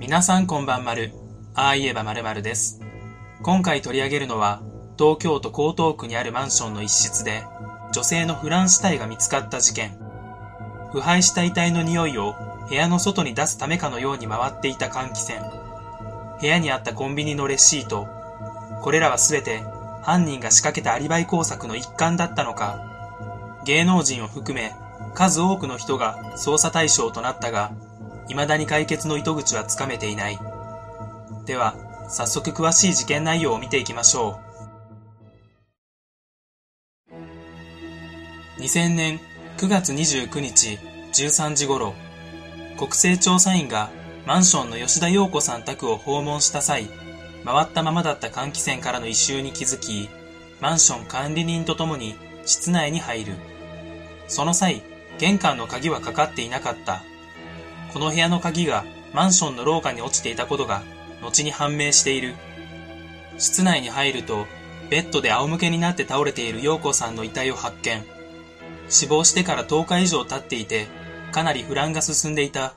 皆さんこんばんまる。ああ言えばまるです。今回取り上げるのは、東京都江東区にあるマンションの一室で、女性のフラン死体が見つかった事件。腐敗した遺体の匂いを部屋の外に出すためかのように回っていた換気扇。部屋にあったコンビニのレシート。これらはすべて犯人が仕掛けたアリバイ工作の一環だったのか。芸能人を含め数多くの人が捜査対象となったが、未だに解決の糸口はつかめていない。では、早速詳しい事件内容を見ていきましょう。2000年9月29日13時頃、国勢調査員がマンションの吉田陽子さん宅を訪問した際、回ったままだった換気扇からの異臭に気づき、マンション管理人とともに室内に入る。その際、玄関の鍵はかかっていなかった。この部屋の鍵がマンションの廊下に落ちていたことが後に判明している。室内に入ると、ベッドで仰向けになって倒れている陽子さんの遺体を発見。死亡してから10日以上経っていて、かなり不乱が進んでいた。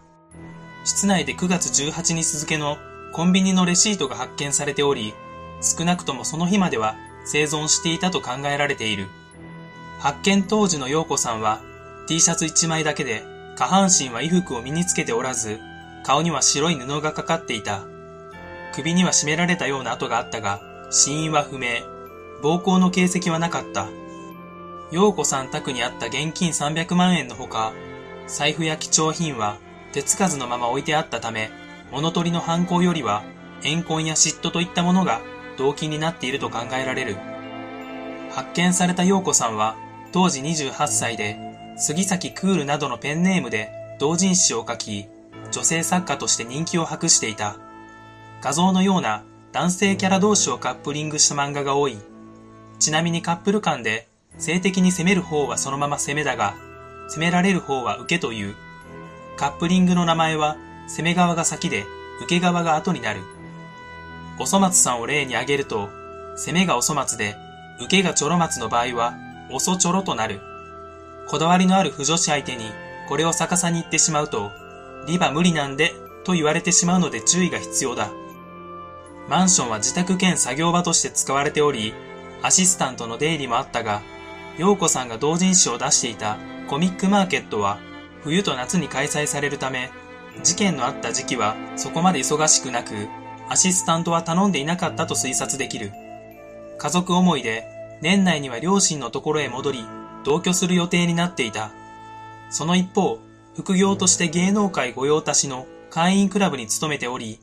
室内で9月18日付のコンビニのレシートが発見されており、少なくともその日までは生存していたと考えられている。発見当時の陽子さんは T シャツ1枚だけで下半身は衣服を身につけておらず、顔には白い布がかかっていた。首には絞められたような跡があったが、死因は不明。暴行の形跡はなかった。陽子さん宅にあった現金300万円のほか、財布や貴重品は手つかずのまま置いてあったため、物取りの犯行よりは、怨恨や嫉妬といったものが動機になっていると考えられる。発見された陽子さんは、当時28歳で、杉崎クールなどのペンネームで同人誌を書き、女性作家として人気を博していた。画像のような男性キャラ同士をカップリングした漫画が多い。ちなみにカップル間で性的に攻める方はそのまま攻めだが、攻められる方は受けという。カップリングの名前は攻め側が先で受け側が後になる。おそ松さんを例に挙げると、攻めがおそ松で受けがちょろ松の場合はおそちょろとなる。こだわりのある不女子相手にこれを逆さに言ってしまうと、リバ無理なんでと言われてしまうので注意が必要だ。マンションは自宅兼作業場として使われており、アシスタントの出入りもあったが、陽子さんが同人誌を出していたコミックマーケットは冬と夏に開催されるため、事件のあった時期はそこまで忙しくなく、アシスタントは頼んでいなかったと推察できる。家族思いで年内には両親のところへ戻り、同居する予定になっていた。その一方、副業として芸能界御用達の会員クラブに勤めており、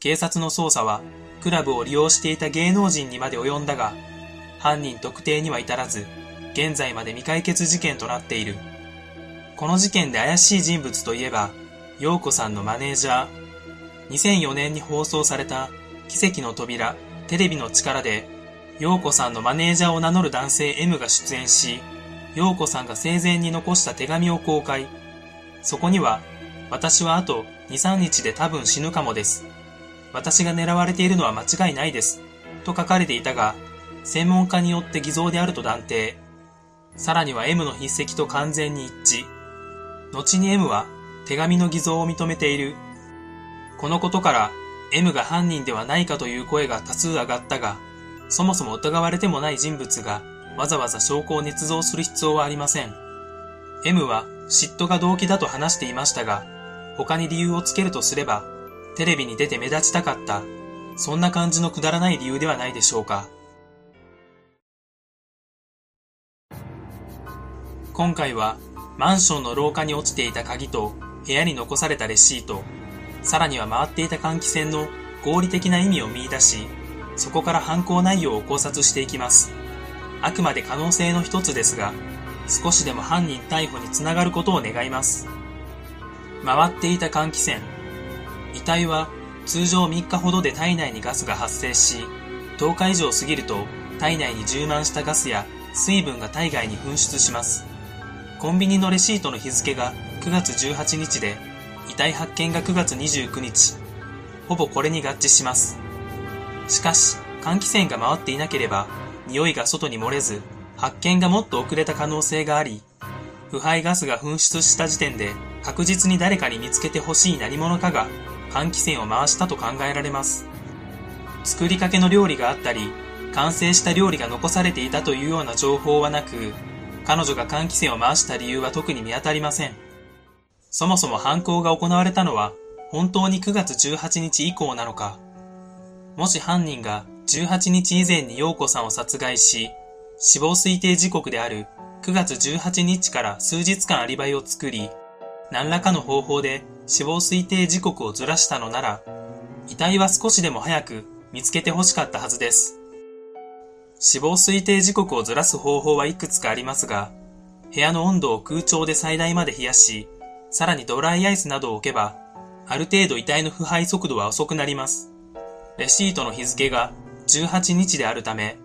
警察の捜査はクラブを利用していた芸能人にまで及んだが、犯人特定には至らず、現在まで未解決事件となっている。この事件で怪しい人物といえば、陽子さんのマネージャー、2004年に放送された奇跡の扉、テレビの力で、陽子さんのマネージャーを名乗る男性 M が出演し、陽子さんが生前に残した手紙を公開。そこには、私はあと2、3日で多分死ぬかもです。私が狙われているのは間違いないです。と書かれていたが、専門家によって偽造であると断定。さらには M の筆跡と完全に一致。後に M は手紙の偽造を認めている。このことから M が犯人ではないかという声が多数上がったが、そもそも疑われてもない人物がわざわざ証拠を捏造する必要はありません。M は嫉妬が動機だと話していましたが、他に理由をつけるとすれば、テレビに出て目立ちたかった、そんな感じのくだらない理由ではないでしょうか。今回は、マンションの廊下に落ちていた鍵と部屋に残されたレシート、さらには回っていた換気扇の合理的な意味を見出し、そこから犯行内容を考察していきます。あくまで可能性の一つですが、少しでも犯人逮捕につながることを願います。回っていた換気扇。遺体は通常3日ほどで体内にガスが発生し、10日以上過ぎると体内に充満したガスや水分が体外に噴出します。コンビニのレシートの日付が9月18日で、遺体発見が9月29日。ほぼこれに合致します。しかし、換気扇が回っていなければ、匂いが外に漏れず、発見がもっと遅れた可能性があり、腐敗ガスが噴出した時点で確実に誰かに見つけてほしい何者かが換気扇を回したと考えられます。作りかけの料理があったり、完成した料理が残されていたというような情報はなく、彼女が換気扇を回した理由は特に見当たりません。そもそも犯行が行われたのは本当に9月18日以降なのか。もし犯人が18日以前に陽子さんを殺害し、死亡推定時刻である9月18日から数日間アリバイを作り、何らかの方法で死亡推定時刻をずらしたのなら、遺体は少しでも早く見つけて欲しかったはずです。死亡推定時刻をずらす方法はいくつかありますが、部屋の温度を空調で最大まで冷やし、さらにドライアイスなどを置けば、ある程度遺体の腐敗速度は遅くなります。レシートの日付が18日であるため、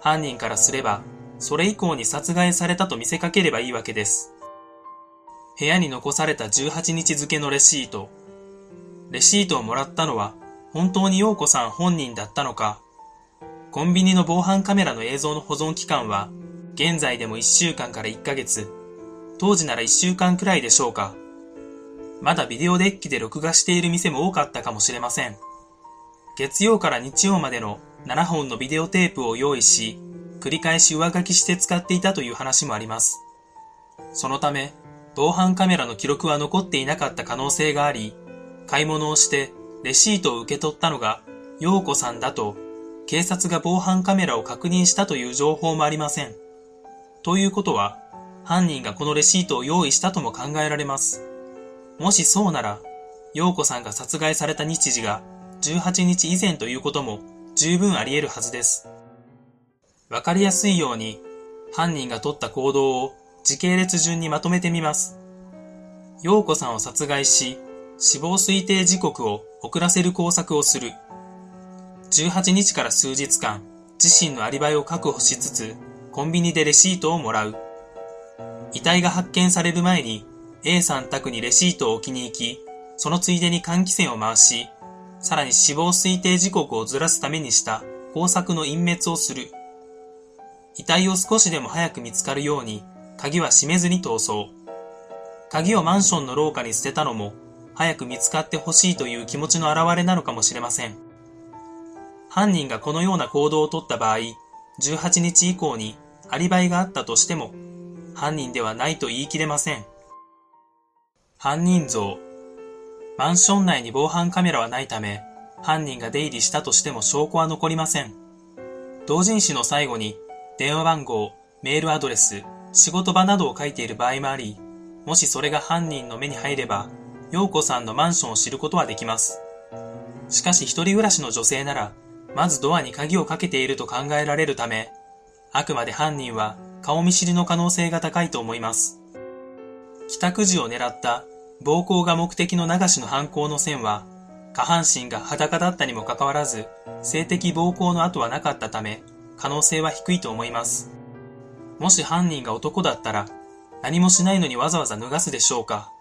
犯人からすれば、それ以降に殺害されたと見せかければいいわけです。部屋に残された18日付のレシート。レシートをもらったのは、本当に陽子さん本人だったのか、コンビニの防犯カメラの映像の保存期間は、現在でも1週間から1ヶ月、当時なら1週間くらいでしょうか。まだビデオデッキで録画している店も多かったかもしれません。月曜から日曜までの7本のビデオテープを用意し、繰り返し上書きして使っていたという話もあります。そのため、防犯カメラの記録は残っていなかった可能性があり、買い物をしてレシートを受け取ったのが陽子さんだと警察が防犯カメラを確認したという情報もありません。ということは、犯人がこのレシートを用意したとも考えられます。もしそうなら、陽子さんが殺害された日時が18日以前ということも十分あり得るはずです。わかりやすいように、犯人が取った行動を時系列順にまとめてみます。陽子さんを殺害し、死亡推定時刻を遅らせる工作をする。18日から数日間、自身のアリバイを確保しつつ、コンビニでレシートをもらう。遺体が発見される前に、A さん宅にレシートを置きに行き、そのついでに換気扇を回し、さらに死亡推定時刻をずらすためにした工作の隠滅をする。遺体を少しでも早く見つかるように、鍵は閉めずに逃走。鍵をマンションの廊下に捨てたのも、早く見つかってほしいという気持ちの表れなのかもしれません。犯人がこのような行動をとった場合、18日以降にアリバイがあったとしても、犯人ではないと言い切れません。犯人像。マンション内に防犯カメラはないため、犯人が出入りしたとしても証拠は残りません。同人誌の最後に、電話番号、メールアドレス、仕事場などを書いている場合もあり、もしそれが犯人の目に入れば、陽子さんのマンションを知ることはできます。しかし一人暮らしの女性なら、まずドアに鍵をかけていると考えられるため、あくまで犯人は顔見知りの可能性が高いと思います。帰宅時を狙った暴行が目的の流しの犯行の線は、下半身が裸だったにもかかわらず、性的暴行の跡はなかったため、可能性は低いと思います。もし犯人が男だったら、何もしないのにわざわざ脱がすでしょうか。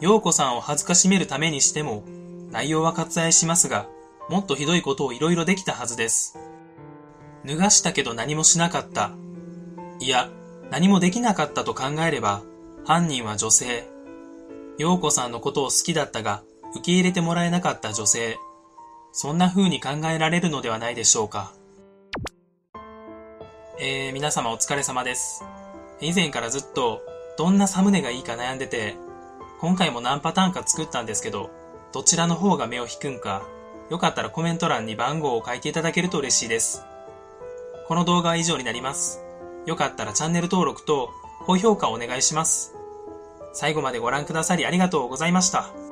陽子さんを恥ずかしめるためにしても、内容は割愛しますが、もっとひどいことをいろいろできたはずです。脱がしたけど何もしなかった。いや、何もできなかったと考えれば、犯人は女性。陽子さんのことを好きだったが、受け入れてもらえなかった女性。そんな風に考えられるのではないでしょうか。えー、皆様お疲れ様です。以前からずっと、どんなサムネがいいか悩んでて、今回も何パターンか作ったんですけど、どちらの方が目を引くんか、よかったらコメント欄に番号を書いていただけると嬉しいです。この動画は以上になります。よかったらチャンネル登録と高評価をお願いします。最後までご覧くださりありがとうございました。